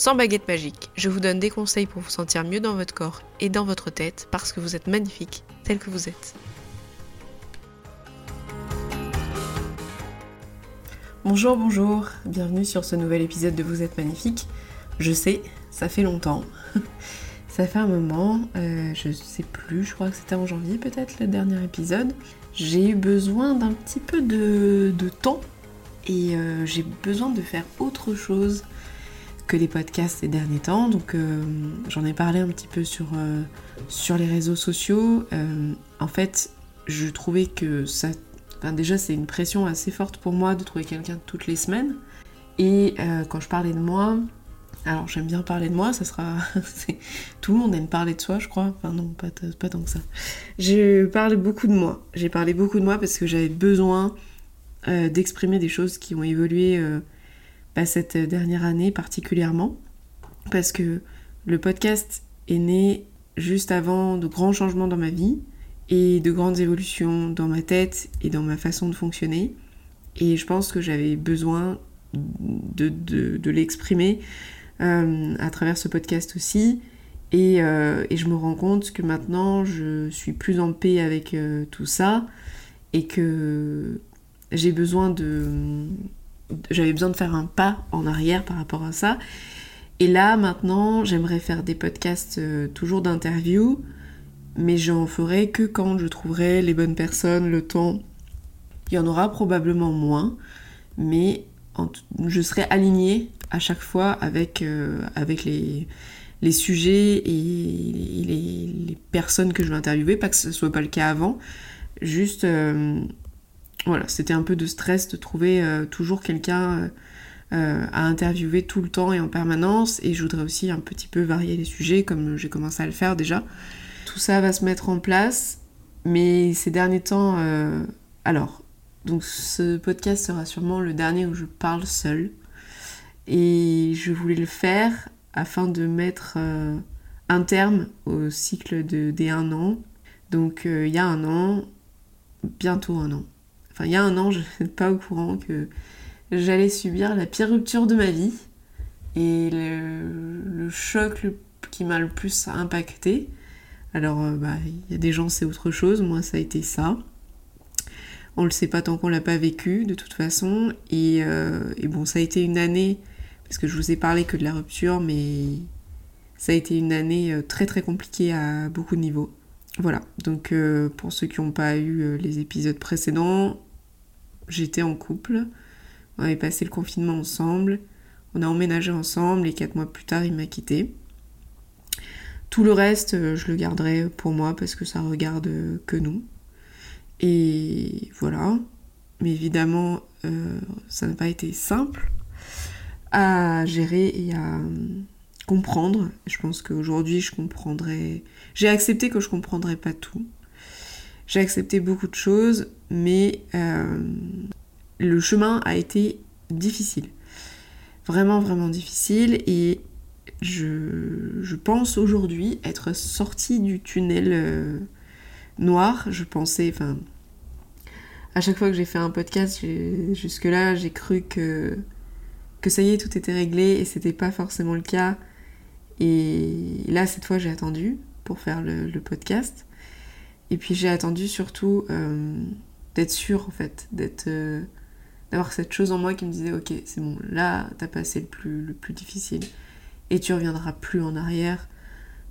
sans baguette magique. Je vous donne des conseils pour vous sentir mieux dans votre corps et dans votre tête parce que vous êtes magnifique tel que vous êtes. Bonjour, bonjour, bienvenue sur ce nouvel épisode de Vous êtes magnifique. Je sais, ça fait longtemps. ça fait un moment, euh, je sais plus, je crois que c'était en janvier peut-être le dernier épisode. J'ai eu besoin d'un petit peu de, temps et euh, j'ai besoin de faire autre chose que les podcasts ces derniers temps. Donc euh, j'en ai parlé un petit peu sur, euh, sur les réseaux sociaux. en fait, je trouvais que ça... Déjà, c'est une pression assez forte pour moi de trouver quelqu'un toutes les semaines. Et quand je parlais de moi, alors j'aime bien parler de moi, ça sera... Tout le monde aime parler de soi, je crois. Enfin non, pas, pas tant que ça. Je parlais beaucoup de moi. J'ai parlé beaucoup de moi parce que j'avais besoin euh, d'exprimer des choses qui ont évolué euh, bah, cette dernière année particulièrement. Parce que le podcast est né juste avant de grands changements dans ma vie et de grandes évolutions dans ma tête et dans ma façon de fonctionner. Et je pense que j'avais besoin de, de, l'exprimer euh, à travers ce podcast aussi. Et, et, je me rends compte que maintenant je suis plus en paix avec tout ça et que j'ai besoin de. J'avais besoin de faire un pas en arrière par rapport à ça. Et là, maintenant, j'aimerais faire des podcasts euh, toujours d'interview, mais j'en ferai que quand je trouverai les bonnes personnes, le temps. Il y en aura probablement moins, mais je serai alignée à chaque fois avec, euh, avec les, les sujets et les, personnes que je vais interviewer, pas que ce soit pas le cas avant, juste euh, voilà, c'était un peu de stress de trouver euh, toujours quelqu'un euh, euh, à interviewer tout le temps et en permanence. Et je voudrais aussi un petit peu varier les sujets, comme j'ai commencé à le faire déjà. Tout ça va se mettre en place, mais ces derniers temps, alors, donc ce podcast sera sûrement le dernier où je parle seule. Et je voulais le faire afin de mettre un terme au cycle de, des un an. Donc il y a un an, bientôt un an, il y a un an, je n'étais pas au courant que j'allais subir la pire rupture de ma vie. Et le, choc qui m'a le plus impacté. Alors, euh, bah, il y a des gens, c'est autre chose. Moi, ça a été ça. On le sait pas tant qu'on l'a pas vécu, de toute façon. Et, euh, bon, ça a été une année, parce que je vous ai parlé que de la rupture, mais ça a été une année euh, très très compliquée à beaucoup de niveaux. Voilà, donc pour ceux qui n'ont pas eu les épisodes précédents, j'étais en couple. On avait passé le confinement ensemble. On a emménagé ensemble et quatre mois plus tard, il m'a quitté. Tout le reste, euh, je le garderai pour moi parce que ça regarde que nous. Et voilà. Mais évidemment, euh, ça n'a pas été simple à gérer et à comprendre. Je pense qu'aujourd'hui, je comprendrai. J'ai accepté que je comprendrais pas tout. J'ai accepté beaucoup de choses, mais euh, le chemin a été difficile. Vraiment, vraiment difficile. Et je, pense aujourd'hui être sortie du tunnel euh, noir. Je pensais, enfin, à chaque fois que j'ai fait un podcast, jusque-là, j'ai cru que, que ça y est, tout était réglé et c'était pas forcément le cas. Et là, cette fois, j'ai attendu pour faire le podcast. Et puis j'ai attendu surtout euh, d'être sûre en fait, d'être euh, d'avoir cette chose en moi qui me disait ok c'est bon là t'as passé le plus le plus difficile et tu reviendras plus en arrière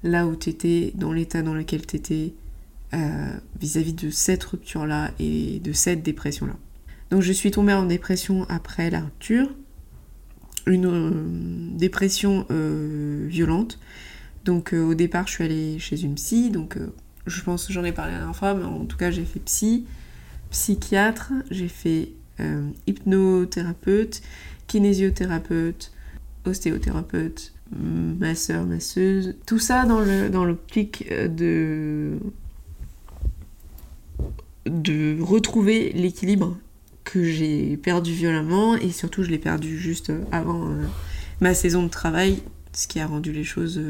là où t'étais dans l'état dans lequel t'étais euh, vis-à-vis de cette rupture là et de cette dépression là. Donc je suis tombée en dépression après la rupture, une dépression violente. Donc au départ je suis allée chez une psy donc je pense que j'en ai parlé la dernière fois, mais en tout cas j'ai fait psy, psychiatre, j'ai fait euh, hypnothérapeute, kinésio-thérapeute, ostéothérapeute, masseur, masseuse. Tout ça dans le dans l'optique de de retrouver l'équilibre que j'ai perdu violemment et surtout je l'ai perdu juste avant ma saison de travail, ce qui a rendu les choses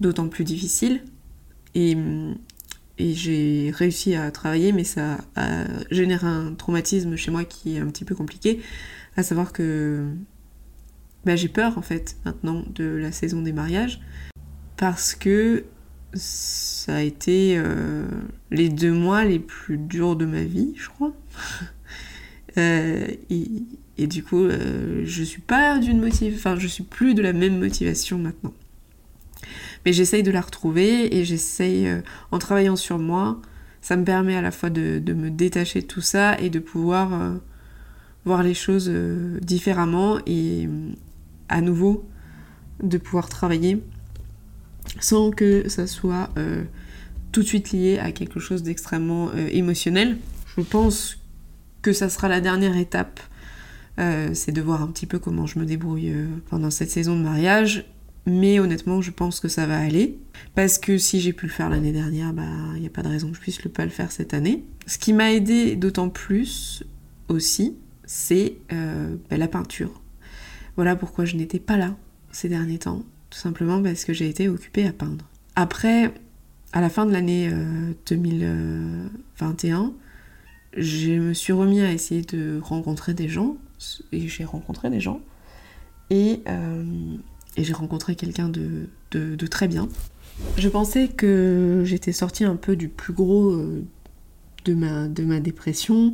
d'autant plus difficiles. Et, j'ai réussi à travailler, mais ça a généré un traumatisme chez moi qui est un petit peu compliqué, à savoir que bah, j'ai peur en fait maintenant de la saison des mariages, parce que ça a été euh, les deux mois les plus durs de ma vie, je crois. Euh, et, du coup, euh, je suis pas d'une motivation, enfin, je suis plus de la même motivation maintenant. Mais j'essaye de la retrouver et j'essaye, euh, en travaillant sur moi, ça me permet à la fois de, me détacher de tout ça et de pouvoir euh, voir les choses euh, différemment et à nouveau de pouvoir travailler sans que ça soit tout de suite lié à quelque chose d'extrêmement émotionnel. Je pense que ça sera la dernière étape, c'est de voir un petit peu comment je me débrouille pendant cette saison de mariage mais honnêtement, je pense que ça va aller. Parce que si j'ai pu le faire l'année dernière, bah, il n'y a pas de raison que je puisse le pas le faire cette année. Ce qui m'a aidé d'autant plus aussi, c'est euh, bah, la peinture. Voilà pourquoi je n'étais pas là ces derniers temps. Tout simplement parce que j'ai été occupée à peindre. Après, à la fin de l'année 2021, euh, je me suis remis à essayer de rencontrer des gens. Et j'ai rencontré des gens. Et euh, et j'ai rencontré quelqu'un de, de, très bien. Je pensais que j'étais sortie un peu du plus gros euh, de ma, de ma dépression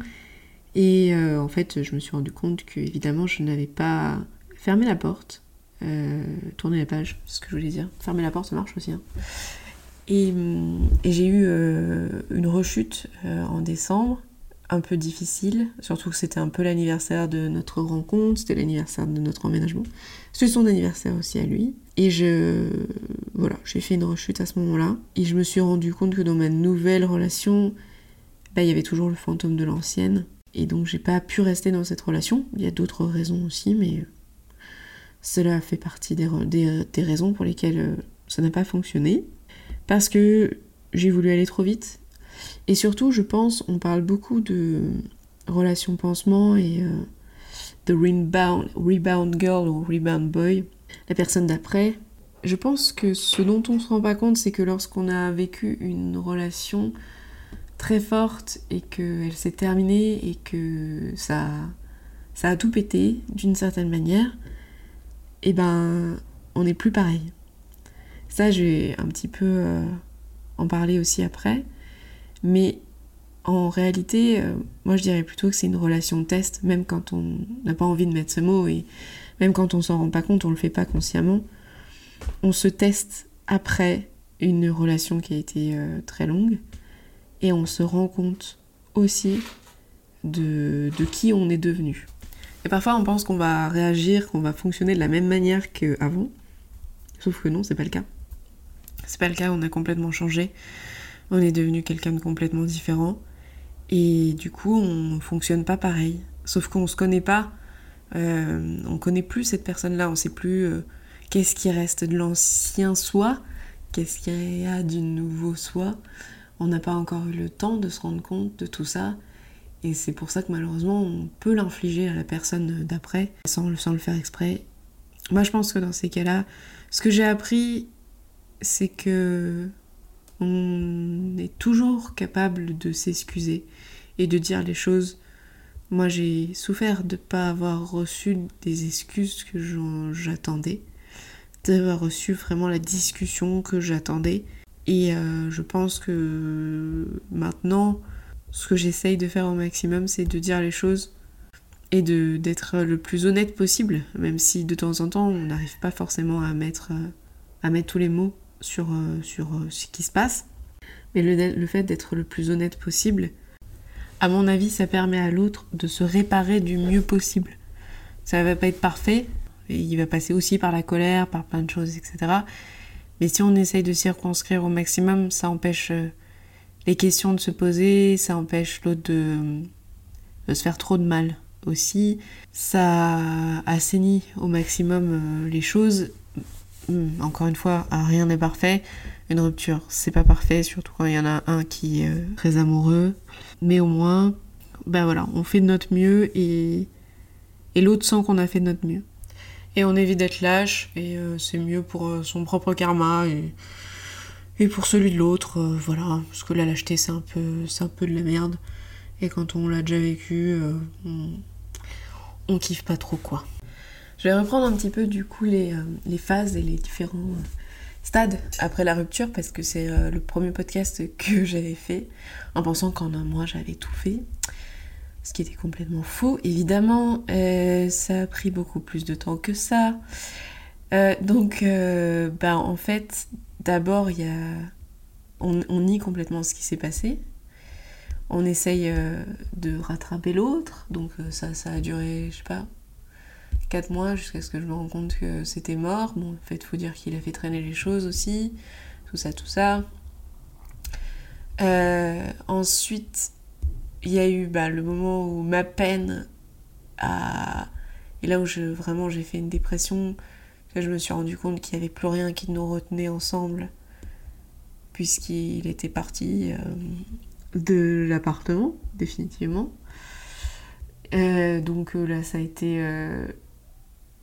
et euh, en fait je me suis rendu compte que évidemment je n'avais pas fermé la porte, euh, tourné la page, c'est ce que je voulais dire. Fermer la porte ça marche aussi. Hein. Et, et j'ai eu une rechute en décembre un peu difficile, surtout que c'était un peu l'anniversaire de notre rencontre, c'était l'anniversaire de notre emménagement. C'est son anniversaire aussi à lui. Et je. Voilà, j'ai fait une rechute à ce moment-là. Et je me suis rendu compte que dans ma nouvelle relation, bah, il y avait toujours le fantôme de l'ancienne. Et donc j'ai pas pu rester dans cette relation. Il y a d'autres raisons aussi, mais cela fait partie des, des raisons pour lesquelles euh, ça n'a pas fonctionné. Parce que j'ai voulu aller trop vite et surtout, je pense, on parle beaucoup de relations pansement et euh, de rebound, rebound girl ou rebound boy, la personne d'après. Je pense que ce dont on ne se rend pas compte, c'est que lorsqu'on a vécu une relation très forte et qu'elle s'est terminée et que ça, ça a tout pété d'une certaine manière, et eh ben on n'est plus pareil. Ça, je vais un petit peu euh, en parler aussi après. Mais en réalité, euh, moi je dirais plutôt que c'est une relation test, même quand on n'a pas envie de mettre ce mot et même quand on s'en rend pas compte, on le fait pas consciemment. On se teste après une relation qui a été euh, très longue et on se rend compte aussi de, de qui on est devenu. Et parfois on pense qu'on va réagir, qu'on va fonctionner de la même manière qu'avant, sauf que non, c'est pas le cas. C'est pas le cas, on a complètement changé on est devenu quelqu'un de complètement différent. Et du coup, on fonctionne pas pareil. Sauf qu'on se connaît pas. Euh, on connaît plus cette personne-là. On sait plus euh, qu'est-ce qui reste de l'ancien soi, qu'est-ce qu'il y a du nouveau soi. On n'a pas encore eu le temps de se rendre compte de tout ça. Et c'est pour ça que malheureusement, on peut l'infliger à la personne d'après sans, sans le faire exprès. Moi, je pense que dans ces cas-là, ce que j'ai appris, c'est que on est toujours capable de s'excuser et de dire les choses. Moi, j'ai souffert de ne pas avoir reçu des excuses que j'attendais, d'avoir reçu vraiment la discussion que j'attendais. Et euh, je pense que maintenant, ce que j'essaye de faire au maximum, c'est de dire les choses et d'être le plus honnête possible, même si de temps en temps, on n'arrive pas forcément à mettre, à mettre tous les mots sur, euh, sur euh, ce qui se passe. Mais le, fait d'être le plus honnête possible, à mon avis, ça permet à l'autre de se réparer du mieux possible. Ça va pas être parfait, et il va passer aussi par la colère, par plein de choses, etc. Mais si on essaye de circonscrire au maximum, ça empêche euh, les questions de se poser, ça empêche l'autre de, de, se faire trop de mal aussi. Ça assainit au maximum les choses encore une fois, rien n'est parfait. Une rupture, c'est pas parfait, surtout quand il y en a un qui est très amoureux. Mais au moins, ben voilà, on fait de notre mieux et, et l'autre sent qu'on a fait de notre mieux. Et on évite d'être lâche et c'est mieux pour son propre karma et et pour celui de l'autre, euh, voilà, parce que la lâcheté c'est un peu, un peu de la merde. Et quand on l'a déjà vécu, euh, on, kiffe pas trop quoi. Je vais reprendre un petit peu du coup les, euh, phases et les différents stades après la rupture parce que c'est le premier podcast que j'avais fait en pensant qu'en un mois j'avais tout fait. Ce qui était complètement faux. Évidemment, ça a pris beaucoup plus de temps que ça. donc, bah, en fait, d'abord, a... on, nie complètement ce qui s'est passé. On essaye euh, de rattraper l'autre. Donc euh, ça, ça a duré, je sais pas, 4 mois jusqu'à ce que je me rende compte que c'était mort. Bon, en fait, faut dire qu'il a fait traîner les choses aussi. Tout ça, tout ça. Euh, ensuite, il y a eu bah, le moment où ma peine a... Et là où je, vraiment j'ai fait une dépression, je me suis rendu compte qu'il n'y avait plus rien qui nous retenait ensemble, puisqu'il était parti euh, de l'appartement, définitivement. Euh, donc là, ça a été.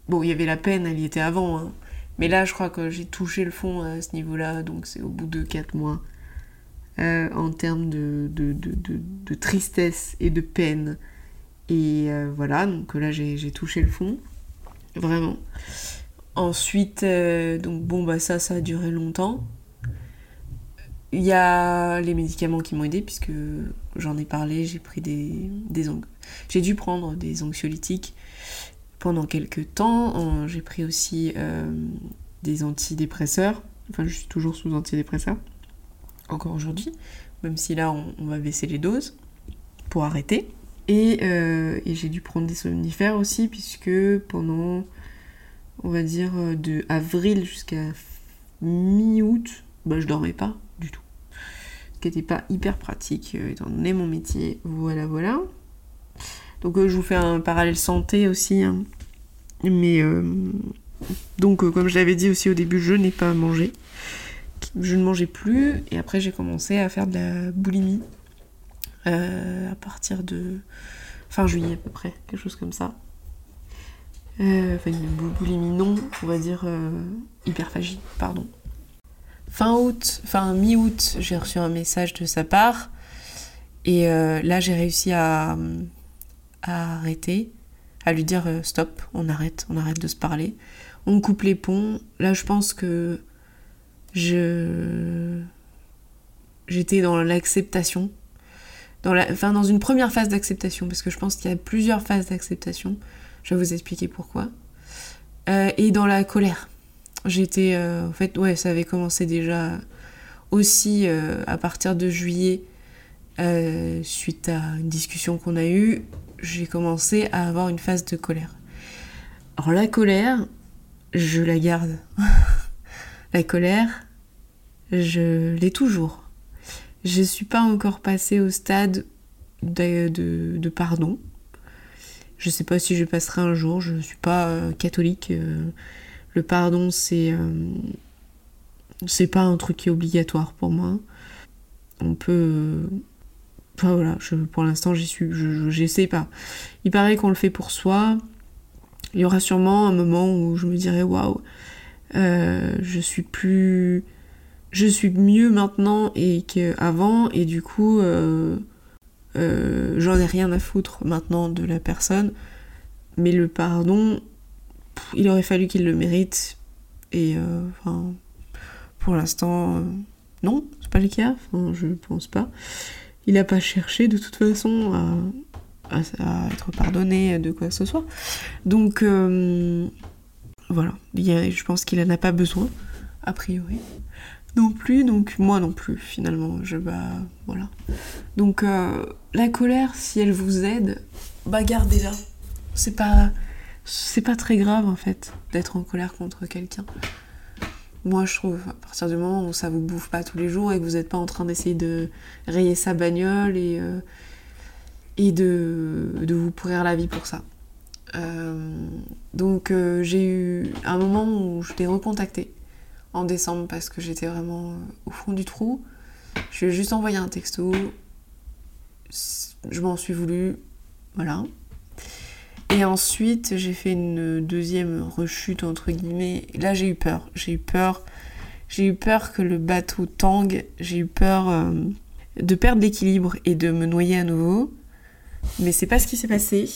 Bon, il y avait la peine, elle y était avant, hein. mais là, je crois que j'ai touché le fond à ce niveau-là, donc c'est au bout de 4 mois. en termes de, de, de, tristesse et de peine. Et voilà, donc là j'ai touché le fond, vraiment. Ensuite, euh, donc bon, bah ça, ça a duré longtemps. Il y a les médicaments qui m'ont aidé, puisque j'en ai parlé, j'ai pris des, des j'ai dû prendre des anxiolytiques pendant quelques temps. J'ai pris aussi euh, des antidépresseurs. Enfin, je suis toujours sous antidépresseurs, encore aujourd'hui, même si là, on, va baisser les doses pour arrêter. Et, euh, et j'ai dû prendre des somnifères aussi, puisque pendant on va dire, euh, de avril jusqu'à mi-août, bah, je dormais pas du tout. Ce qui n'était pas hyper pratique, étant donné mon métier. Voilà, voilà. Donc euh, je vous fais un parallèle santé aussi. Hein. Mais donc comme je l'avais dit aussi au début, je n'ai pas mangé. Je ne mangeais plus et après j'ai commencé à faire de la boulimie à partir de fin juillet à peu près, quelque chose comme ça. Euh, enfin, boulimie non, on va dire euh, hyperphagie, pardon. Fin août, fin mi-août, j'ai reçu un message de sa part. Et euh, là, j'ai réussi à, arrêter, à lui dire stop, on arrête, on arrête de se parler. On coupe les ponts. Là, je pense que je j'étais dans l'acceptation, dans enfin dans une première phase d'acceptation, parce que je pense qu'il y a plusieurs phases d'acceptation. Je vais vous expliquer pourquoi. Euh, et dans la colère. J'étais. Euh, en fait, ouais, ça avait commencé déjà aussi euh, à partir de juillet, suite à une discussion qu'on a eue, j'ai commencé à avoir une phase de colère. Alors, la colère, je la garde. la colère, je l'ai toujours. Je ne suis pas encore passée au stade de pardon. Je sais pas si je passerai un jour, je suis pas euh, catholique. Euh, le pardon, c'est. Euh, c'est pas un truc qui est obligatoire pour moi. On peut. Enfin voilà, pour l'instant, j'y suis. J'essaie pas. Il paraît qu'on le fait pour soi. Il y aura sûrement un moment où je me dirai waouh, je suis plus. Je suis mieux maintenant et qu'avant, et du coup. Euh, j'en ai rien à foutre maintenant de la personne, mais le pardon, il aurait fallu qu'il le mérite, et euh, enfin, pour l'instant, euh, non, c'est pas le cas, enfin, je pense pas. Il n'a pas cherché de toute façon à, être pardonné de quoi que ce soit. Donc, voilà, je pense qu'il en a pas besoin, a priori non plus, donc moi non plus finalement. Je bah voilà. Donc euh, la colère, si elle vous aide, bah gardez-la. C'est pas c'est pas très grave en fait d'être en colère contre quelqu'un. Moi je trouve à partir du moment où ça vous bouffe pas tous les jours et que vous n'êtes pas en train d'essayer de rayer sa bagnole et euh, et de, de vous pourrir la vie pour ça. Euh, donc j'ai eu un moment où je t'ai recontacté en décembre parce que j'étais vraiment au fond du trou. Je lui ai juste envoyé un texto. Je m'en suis voulu. Voilà. Et ensuite, j'ai fait une deuxième rechute, entre guillemets. Là, j'ai eu peur. J'ai eu peur. J'ai eu peur que le bateau tangue. J'ai eu peur euh, de perdre l'équilibre et de me noyer à nouveau. Mais c'est pas ce qui s'est passé.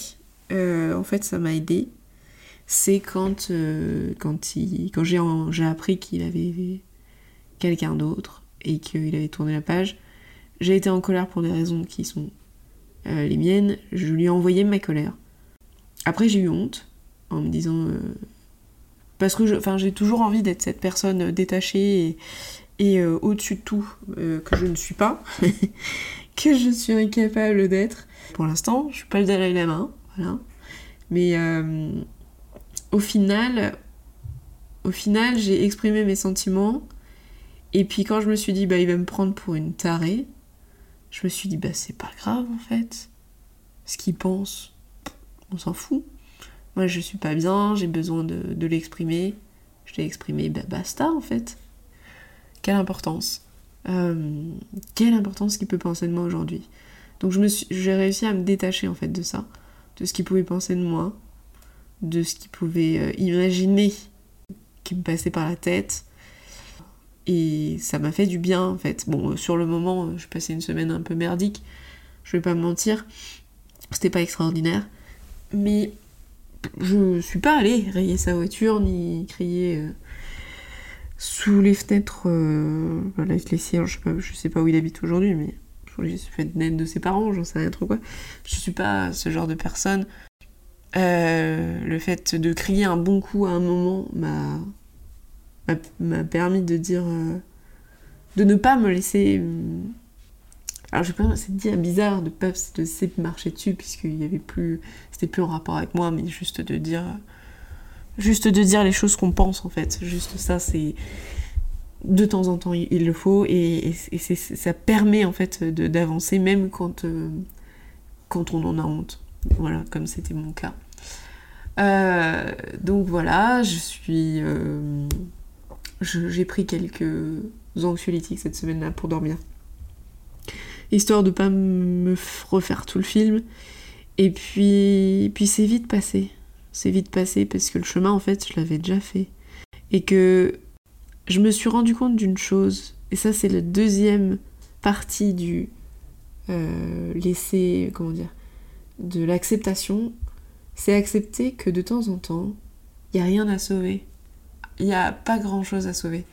Euh, en fait, ça m'a aidé. C'est quand, euh, quand, quand j'ai appris qu'il avait quelqu'un d'autre et qu'il avait tourné la page. J'ai été en colère pour des raisons qui sont les miennes. Je lui ai envoyé ma colère. Après, j'ai eu honte en me disant. Euh, parce que j'ai toujours envie d'être cette personne détachée et, euh, au-dessus de tout, euh, que je ne suis pas, que je suis incapable d'être. Pour l'instant, je suis pas le Dalai Lama, voilà. Mais au final, au final, j'ai exprimé mes sentiments. Et puis quand je me suis dit, bah il va me prendre pour une tarée, je me suis dit, bah c'est pas grave en fait. Ce qu'il pense, on s'en fout. Moi, je suis pas bien, j'ai besoin de, l'exprimer. Je l'ai exprimé, bah basta en fait. Quelle importance. Euh, quelle importance qu'il peut penser de moi aujourd'hui. Donc j'ai réussi à me détacher en fait de ça, de ce qu'il pouvait penser de moi, de ce qu'il pouvait euh, imaginer qui me passait par la tête. Et ça m'a fait du bien en fait. Bon, sur le moment, je passais une semaine un peu merdique, je vais pas me mentir, c'était pas extraordinaire. Mais je suis pas allée rayer sa voiture ni crier euh, sous les fenêtres. Euh, voilà, les siens, je sais, pas, je sais pas où il habite aujourd'hui, mais j'ai fait naître de ses parents, j'en sais rien trop quoi. Je suis pas ce genre de personne. Euh, le fait de crier un bon coup à un moment m'a m'a permis de dire de ne pas me laisser alors je pas, c'est dire bizarre de pas de marcher dessus puisqu'il y avait plus, c'était plus en rapport avec moi, mais juste de dire, juste de dire les choses qu'on pense en fait. Juste ça, c'est de temps en temps il, le faut et, ça permet en fait d'avancer même quand euh, quand on en a honte. Voilà, comme c'était mon cas. Euh, donc voilà, je suis, euh, j'ai pris quelques anxiolytiques cette semaine-là pour dormir histoire de pas me refaire tout le film. Et puis, puis c'est vite passé. C'est vite passé parce que le chemin, en fait, je l'avais déjà fait. Et que je me suis rendu compte d'une chose, et ça, c'est la deuxième partie du euh, laisser, comment dire, de l'acceptation, c'est accepter que de temps en temps, il n'y a rien à sauver. Il n'y a pas grand chose à sauver.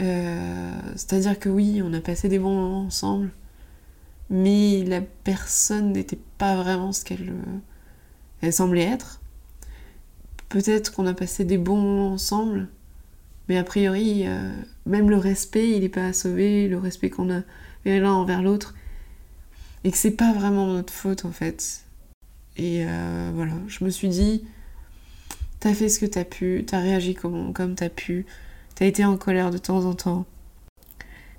Euh, c'est-à-dire que oui, on a passé des bons moments ensemble, mais la personne n'était pas vraiment ce qu'elle euh, semblait être. Peut-être qu'on a passé des bons moments ensemble, mais a priori, euh, même le respect, il n'est pas à sauver, le respect qu'on a l'un envers l'autre, et que c'est pas vraiment notre faute en fait. Et euh, voilà, je me suis dit, t'as fait ce que t'as pu, t'as réagi comme, comme t'as pu, t'as été en colère de temps en temps.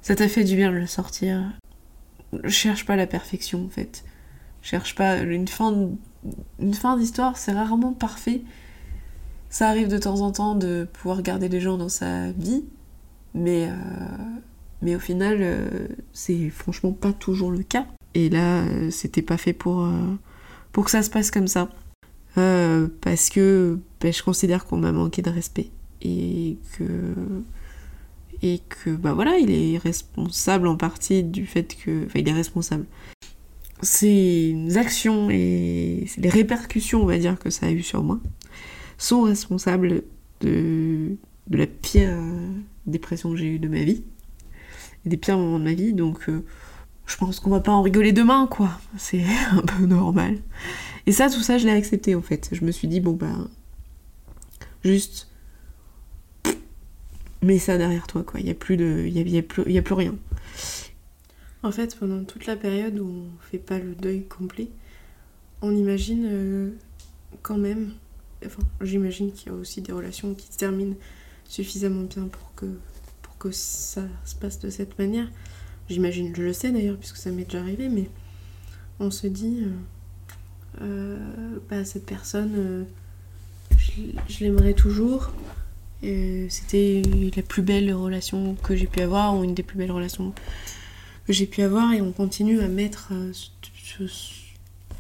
Ça t'a fait du bien de le sortir cherche pas la perfection en fait. Cherche pas une fin une fin d'histoire, c'est rarement parfait. Ça arrive de temps en temps de pouvoir garder les gens dans sa vie, mais euh, mais au final euh, c'est franchement pas toujours le cas. Et là, euh, c'était pas fait pour pour que ça se passe comme ça. parce que ben, je considère qu'on m'a manqué de respect et que et que bah voilà, il est responsable en partie du fait que. Enfin, il est responsable. Ses actions et les répercussions, on va dire, que ça a eu sur moi, sont responsables de, de la pire dépression que j'ai eue de ma vie, et des pires moments de ma vie, donc euh, je pense qu'on va pas en rigoler demain, quoi. C'est un peu normal. Et ça, tout ça, je l'ai accepté en fait. Je me suis dit, bon bah, juste mets ça derrière toi, quoi. Il n'y a, plus de, y a, plus, y a plus rien. En fait, pendant toute la période où on fait pas le deuil complet, on imagine euh, quand même, enfin, j'imagine qu'il y a aussi des relations qui se terminent suffisamment bien pour que, pour que ça se passe de cette manière. J'imagine, je le sais d'ailleurs, puisque ça m'est déjà arrivé, mais on se dit, euh, euh, bah, cette personne, je, je l'aimerais toujours, C'était la plus belle relation que j'ai pu avoir, ou une des plus belles relations que j'ai pu avoir, et on continue à mettre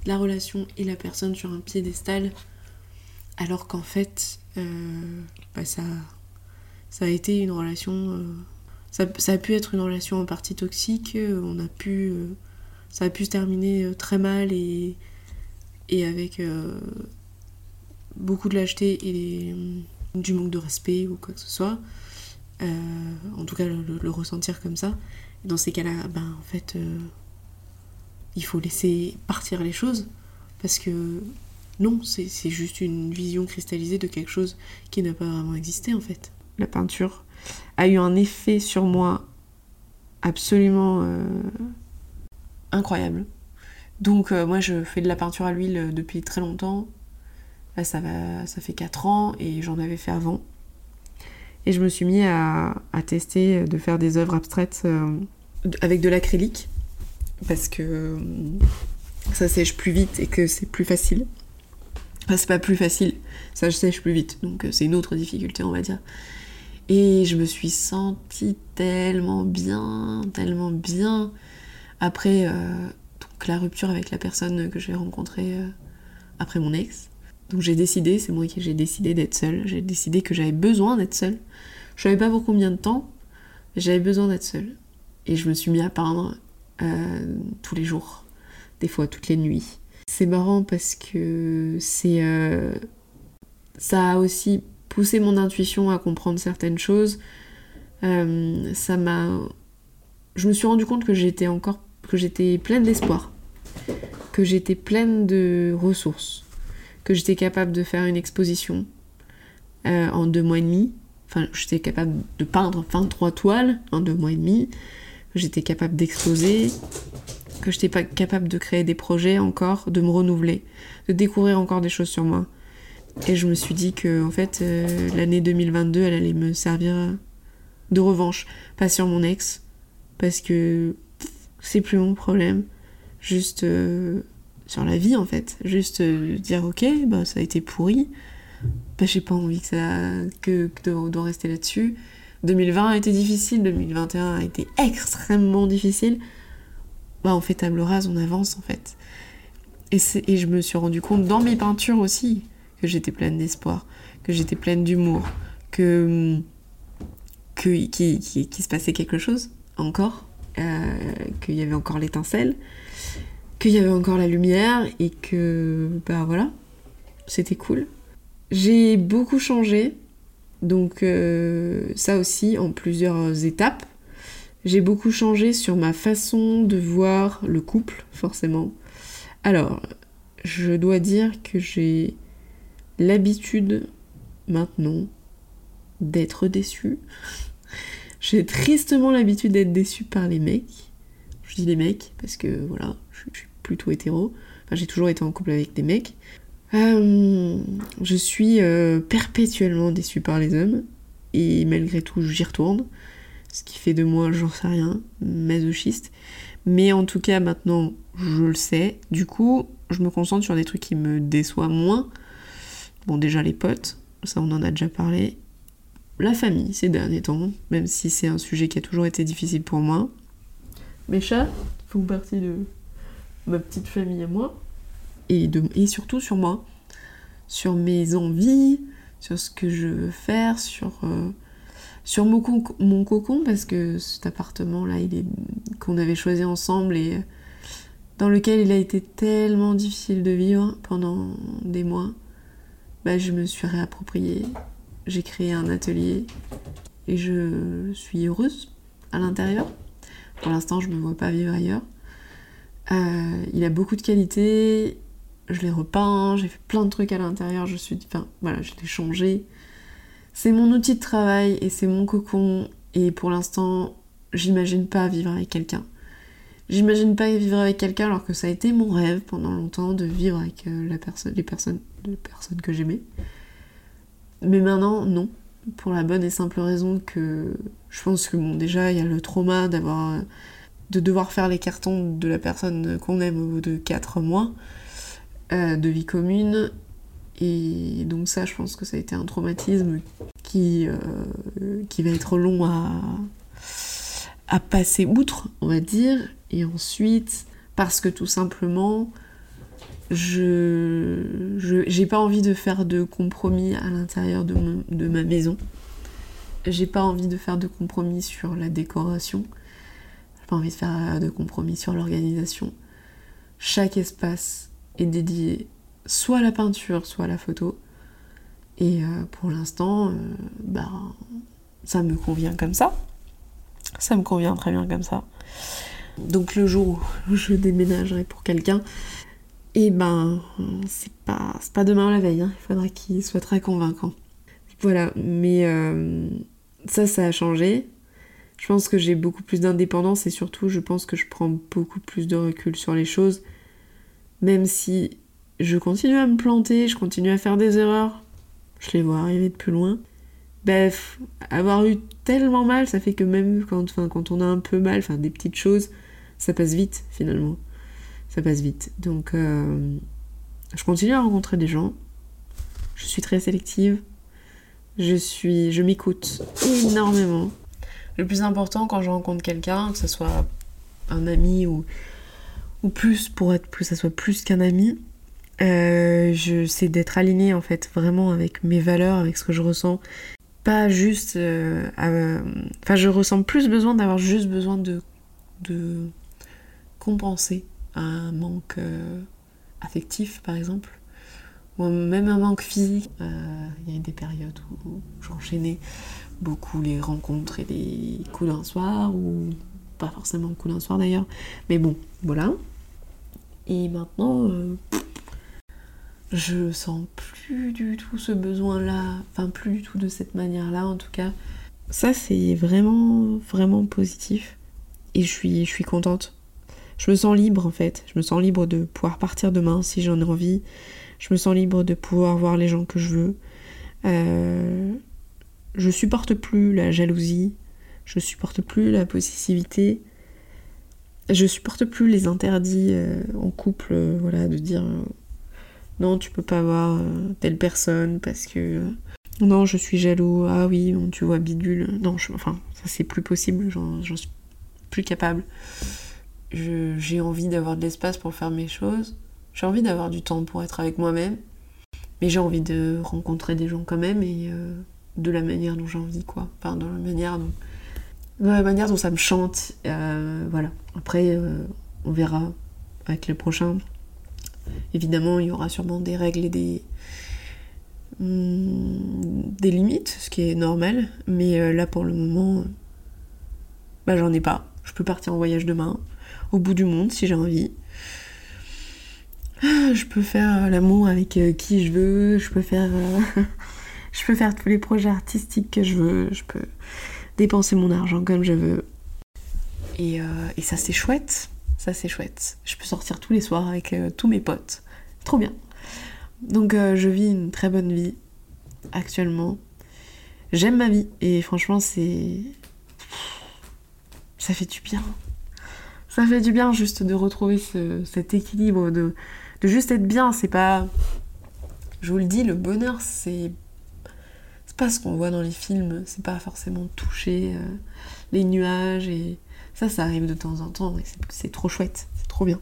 la relation et la personne sur un piédestal, alors qu'en fait, bah, ça, ça a été une relation ça, a pu être une relation en partie toxique, euh, on a pu, euh, ça a pu se terminer euh, très mal et, et avec beaucoup de lâcheté et du manque de respect ou quoi que ce soit. en tout cas, le, ressentir comme ça. dans ces cas-là, ben, en fait, il faut laisser partir les choses parce que non, c'est juste une vision cristallisée de quelque chose qui n'a pas vraiment existé en fait. La peinture, a eu un effet sur moi absolument euh, incroyable. Donc euh, moi je fais de la peinture à l'huile depuis très longtemps. Ça, fait 4 ans et j'en avais fait avant. Et je me suis mis à, tester de faire des œuvres abstraites euh, avec de l'acrylique parce que ça sèche plus vite et que c'est plus facile. Enfin c'est pas plus facile, ça sèche plus vite, donc c'est une autre difficulté on va dire. Et je me suis sentie tellement bien, tellement bien après euh, la rupture avec la personne que j'ai rencontrée euh, après mon ex. Donc j'ai décidé, c'est moi qui j'ai décidé d'être seule. J'ai décidé que j'avais besoin d'être seule. Je savais pas pour combien de temps, mais j'avais besoin d'être seule. Et je me suis mis à peindre euh, tous les jours, des fois toutes les nuits. C'est marrant parce que c'est ça a aussi pousser mon intuition à comprendre certaines choses. Euh, ça m'a. Je me suis rendu compte que j'étais encore. que j'étais pleine d'espoir. Que j'étais pleine de ressources. Que j'étais capable de faire une exposition euh, en deux mois et demi. Enfin, j'étais capable de peindre 23 toiles en deux mois et demi. J'étais capable d'exposer. Que j'étais pas capable de créer des projets encore, de me renouveler, de découvrir encore des choses sur moi. Et je me suis dit que en fait euh, l'année 2022 elle allait me servir de revanche, pas sur mon ex, parce que c'est plus mon problème, juste euh, sur la vie en fait, juste euh, dire ok bah ça a été pourri, bah j'ai pas envie que ça que, de, rester là-dessus. 2020 a été difficile, 2021 a été extrêmement difficile. Bah on fait table rase, on avance en fait. Et, et je me suis rendu compte dans mes peintures aussi que j'étais pleine d'espoir, que j'étais pleine d'humour, que qu'il qui, qui, se passait quelque chose encore, euh, qu'il y avait encore l'étincelle, qu'il y avait encore la lumière et que bah voilà, c'était cool. J'ai beaucoup changé, donc euh, ça aussi en plusieurs étapes. J'ai beaucoup changé sur ma façon de voir le couple, forcément. Alors, je dois dire que j'ai l'habitude maintenant d'être déçue. J'ai tristement l'habitude d'être déçue par les mecs. Je dis les mecs parce que voilà, je, suis plutôt hétéro. Enfin, j'ai toujours été en couple avec des mecs. Euh, je suis euh, perpétuellement déçue par les hommes et malgré tout j'y retourne. Ce qui fait de moi, j'en sais rien, masochiste. Mais en tout cas maintenant je le sais. Du coup, je me concentre sur des trucs qui me déçoivent moins Bon, déjà les potes, ça on en a déjà parlé. La famille ces derniers temps, même si c'est un sujet qui a toujours été difficile pour moi. Mes chats font partie de ma petite famille à moi. Et, de, et surtout sur moi. Sur mes envies, sur ce que je veux faire, sur, euh, sur mon, mon, cocon, parce que cet appartement-là, qu'on avait choisi ensemble et dans lequel il a été tellement difficile de vivre pendant des mois. Bah, je me suis réappropriée. J'ai créé un atelier et je suis heureuse à l'intérieur. Pour l'instant, je ne me vois pas vivre ailleurs. Euh, il a beaucoup de qualités. Je l'ai repeint, j'ai fait plein de trucs à l'intérieur. Je suis, enfin voilà, je l'ai changé. C'est mon outil de travail et c'est mon cocon. Et pour l'instant, j'imagine pas vivre avec quelqu'un. J'imagine pas vivre avec quelqu'un alors que ça a été mon rêve pendant longtemps de vivre avec euh, les personnes, les personnes que j'aimais. Mais maintenant, non. Pour la bonne et simple raison que je pense que bon, déjà, il y a le trauma d'avoir de devoir faire les cartons de la personne qu'on aime au bout de 4 mois euh, de vie commune. Et donc ça, je pense que ça a été un traumatisme qui, euh, qui va être long à, à passer outre, on va dire. Et ensuite, parce que tout simplement, je j'ai pas envie de faire de compromis à l'intérieur de, de ma maison. J'ai pas envie de faire de compromis sur la décoration. Pas envie de faire de compromis sur l'organisation. Chaque espace est dédié soit à la peinture, soit à la photo. Et euh, pour l'instant, euh, bah, ça me convient comme ça. Ça me convient très bien comme ça. Donc le jour où je déménagerai pour quelqu'un, et eh ben c'est pas, pas demain la veille, hein. il faudra qu'il soit très convaincant. Voilà, mais euh, ça, ça a changé. Je pense que j'ai beaucoup plus d'indépendance et surtout je pense que je prends beaucoup plus de recul sur les choses. Même si je continue à me planter, je continue à faire des erreurs, je les vois arriver de plus loin. Bref, avoir eu tellement mal, ça fait que même quand, on a un peu mal, enfin des petites choses, ça passe vite finalement. Ça passe vite. Donc euh, je continue à rencontrer des gens. Je suis très sélective. Je suis, je m'écoute énormément. Le plus important quand je rencontre quelqu'un, que ce soit un ami ou, ou plus, pour être plus, ça soit plus qu'un ami, euh, sais d'être alignée en fait vraiment avec mes valeurs, avec ce que je ressens. Pas juste. Euh, enfin, je ressens plus besoin d'avoir juste besoin de, de compenser un manque euh, affectif par exemple, ou même un manque physique. Il y a eu des périodes où j'enchaînais beaucoup les rencontres et les coups d'un soir, ou pas forcément coups d'un soir d'ailleurs, mais bon, voilà. Et maintenant, je sens plus du tout ce besoin-là, enfin plus du tout de cette manière-là en tout cas. Ça c'est vraiment vraiment positif et je suis, je suis contente. Je me sens libre en fait, je me sens libre de pouvoir partir demain si j'en ai envie. Je me sens libre de pouvoir voir les gens que je veux. Euh, je supporte plus la jalousie, je supporte plus la possessivité. Je supporte plus les interdits euh, en couple, euh, voilà, de dire non, tu peux pas voir euh, telle personne parce que. Euh, non, je suis jaloux. Ah oui, tu vois bidule. Non, enfin, ça c'est plus possible. J'en suis plus capable. J'ai envie d'avoir de l'espace pour faire mes choses. J'ai envie d'avoir du temps pour être avec moi-même. Mais j'ai envie de rencontrer des gens quand même et euh, de la manière dont j'ai envie, quoi. Enfin, dans la manière dont, dans la manière dont ça me chante. voilà. Après, on verra avec le prochain Évidemment, il y aura sûrement des règles et des, hmm, des limites, ce qui est normal, mais euh, là pour le moment, bah, j'en ai pas. Je peux partir en voyage demain, au bout du monde si j'ai envie. Ah, je peux faire l'amour avec euh, qui je veux, je peux faire euh, je peux faire tous les projets artistiques que je veux, je peux dépenser mon argent comme je veux. Et, et ça c'est chouette. Ça, c'est chouette. Je peux sortir tous les soirs avec euh, tous mes potes. Trop bien. Donc, euh, je vis une très bonne vie actuellement. J'aime ma vie et franchement, c'est. Ça fait du bien. Ça fait du bien juste de retrouver cet équilibre, de, de juste être bien. C'est pas. Je vous le dis, le bonheur, c'est. Pas ce qu'on voit dans les films. C'est pas forcément toucher euh, les nuages et ça, ça arrive de temps en temps et c'est trop chouette, c'est trop bien.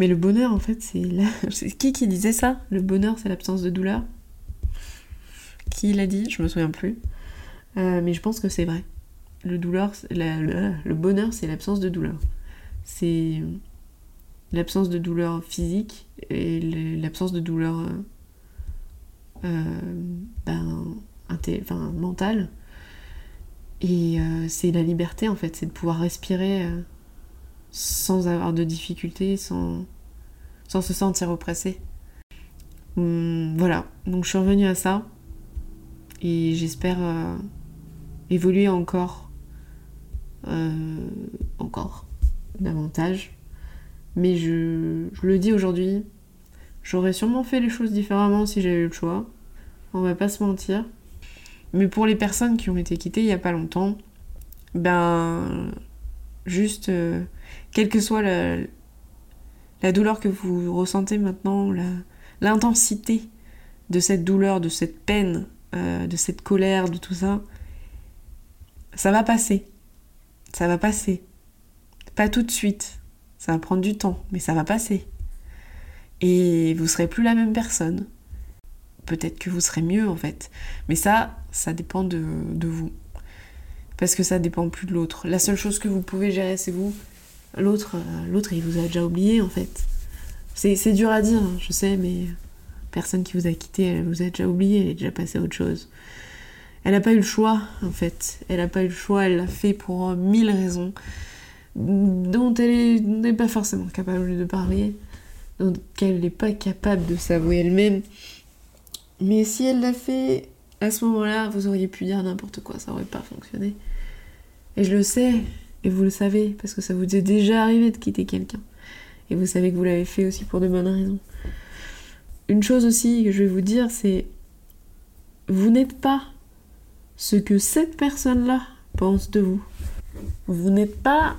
Mais le bonheur, en fait, c'est là. Qui qui disait ça? Le bonheur, c'est l'absence de douleur? Qui l'a dit? Je me souviens plus. Euh, mais je pense que c'est vrai. Le, le, bonheur, c'est l'absence de douleur. C'est l'absence de douleur physique et l'absence de douleur euh ben, enfin, mentale et euh, c'est la liberté en fait, c'est de pouvoir respirer euh, sans avoir de difficultés, sans, se sentir oppressé. Hum, voilà, donc je suis revenue à ça et j'espère euh, évoluer encore, encore davantage. Mais je le dis aujourd'hui, j'aurais sûrement fait les choses différemment si j'avais eu le choix. On va pas se mentir. Mais pour les personnes qui ont été quittées il n'y a pas longtemps, ben juste, euh, quelle que soit la, douleur que vous ressentez maintenant, l'intensité de cette douleur, de cette peine euh, de cette colère, de tout ça, ça va passer. Ça va passer. Pas tout de suite. Ça va prendre du temps, mais ça va passer. Et vous serez plus la même personne. Peut-être que vous serez mieux en fait. Mais ça, ça dépend de, vous. Parce que ça dépend plus de l'autre. La seule chose que vous pouvez gérer, c'est vous. L'autre, euh, l'autre, il vous a déjà oublié en fait. C'est dur à dire, hein, je sais, mais personne qui vous a quitté, elle vous a déjà oublié, elle est déjà passée à autre chose. Elle n'a pas eu le choix, en fait. Elle n'a pas eu le choix, elle l'a fait pour mille raisons dont elle n'est pas forcément capable de parler, dont elle n'est pas capable de s'avouer elle-même. Mais si elle l'a fait, à ce moment-là, vous auriez pu dire n'importe quoi, ça aurait pas fonctionné. Et je le sais, et vous le savez, parce que ça vous est déjà arrivé de quitter quelqu'un. Et vous savez que vous l'avez fait aussi pour de bonnes raisons. Une chose aussi que je vais vous dire, c'est vous n'êtes pas ce que cette personne-là pense de vous. Vous n'êtes pas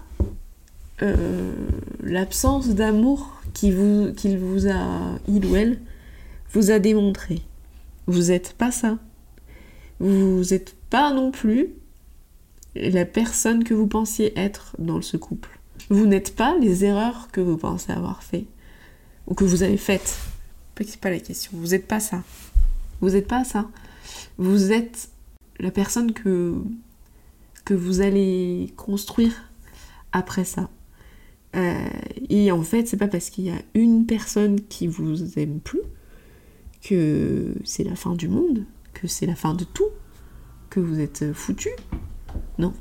euh, l'absence d'amour qu'il vous, vous a, il ou elle, vous a démontré. Vous n'êtes pas ça. Vous n'êtes pas non plus la personne que vous pensiez être dans ce couple. Vous n'êtes pas les erreurs que vous pensez avoir fait ou que vous avez faites. C'est pas la question. Vous n'êtes pas ça. Vous n'êtes pas ça. Vous êtes la personne que, que vous allez construire après ça. Euh, et en fait, c'est pas parce qu'il y a une personne qui vous aime plus que c'est la fin du monde, que c'est la fin de tout, que vous êtes foutu. Non,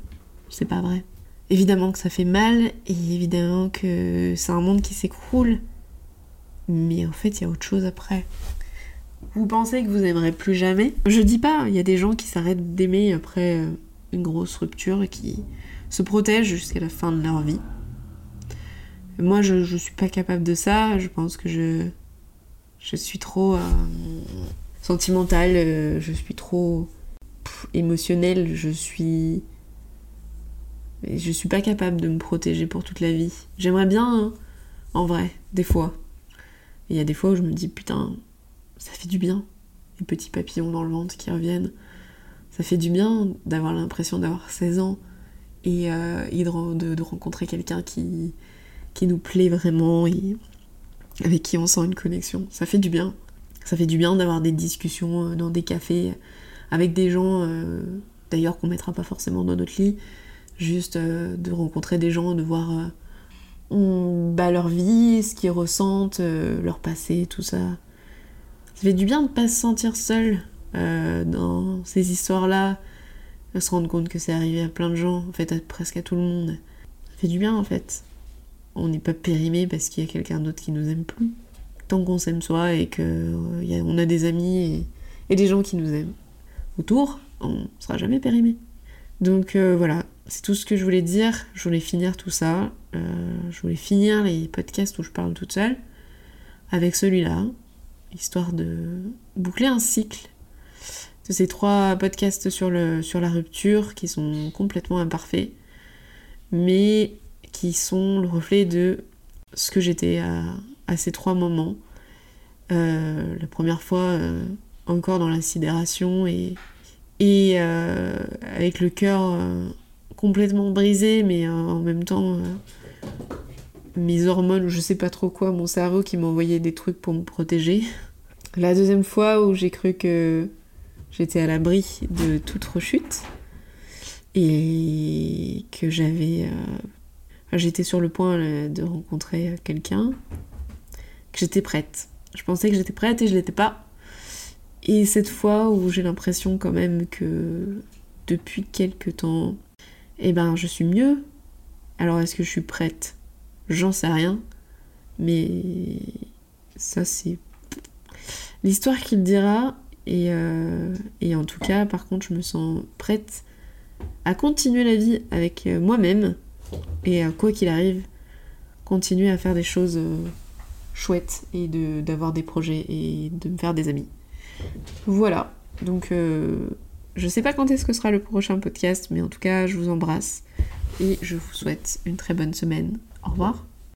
c'est pas vrai. Évidemment que ça fait mal, et évidemment que c'est un monde qui s'écroule. Mais en fait, il y a autre chose après. Vous pensez que vous aimerez plus jamais? Je dis pas, il y a des gens qui s'arrêtent d'aimer après euh, une grosse rupture et qui se protègent jusqu'à la fin de leur vie. Moi, je, je suis pas capable de ça. Je pense que je, je suis trop euh, sentimentale, euh, je suis trop émotionnelle, je suis. Je suis pas capable de me protéger pour toute la vie. J'aimerais bien, hein, en vrai, des fois. Il y a des fois où je me dis, putain, ça fait du bien. Les petits papillons dans le ventre qui reviennent. Ça fait du bien d'avoir l'impression d'avoir 16 ans et, euh, de, rencontrer quelqu'un qui, nous plaît vraiment avec qui on sent une connexion. Ça fait du bien. Ça fait du bien d'avoir des discussions euh, dans des cafés avec des gens, euh, d'ailleurs qu'on mettra pas forcément dans notre lit, juste euh, de rencontrer des gens, de voir bah, leur vie, ce qu'ils ressentent, leur passé, tout ça. Ça fait du bien de pas se sentir seul dans ces histoires-là, de se rendre compte que c'est arrivé à plein de gens, en fait à, presque à tout le monde. Ça fait du bien en fait on n'est pas périmé parce qu'il y a quelqu'un d'autre qui nous aime plus. Tant qu'on s'aime soi et qu'on euh, a des amis et, des gens qui nous aiment autour, on sera jamais périmé. Donc euh, voilà, c'est tout ce que je voulais dire. Je voulais finir tout ça. Euh, je voulais finir les podcasts où je parle toute seule avec celui-là, histoire de boucler un cycle de ces trois podcasts sur la rupture qui sont complètement imparfaits, mais qui sont le reflet de ce que j'étais à, ces trois moments. Euh, la première fois, euh, encore dans la sidération et, et euh, avec le cœur complètement brisé, mais en même temps, mes hormones ou je sais pas trop quoi, mon cerveau qui m'envoyait des trucs pour me protéger. La deuxième fois où j'ai cru que j'étais à l'abri de toute rechute et que j'avais j'étais sur le point euh, de rencontrer quelqu'un, que j'étais prête. Je pensais que j'étais prête et je l'étais pas. Et cette fois où j'ai l'impression quand même que depuis quelques temps, eh ben je suis mieux. Alors est-ce que je suis prête? J'en sais rien. Mais ça c'est l'histoire qui le dira. Et, euh, et, en tout cas, par contre, je me sens prête à continuer la vie avec euh, moi-même et euh, quoi qu'il arrive, continuer à faire des choses euh, chouettes et d'avoir des projets et de me faire des amis. Voilà, donc euh, je sais pas quand est-ce que sera le prochain podcast, mais en tout cas je vous embrasse et je vous souhaite une très bonne semaine. Au revoir.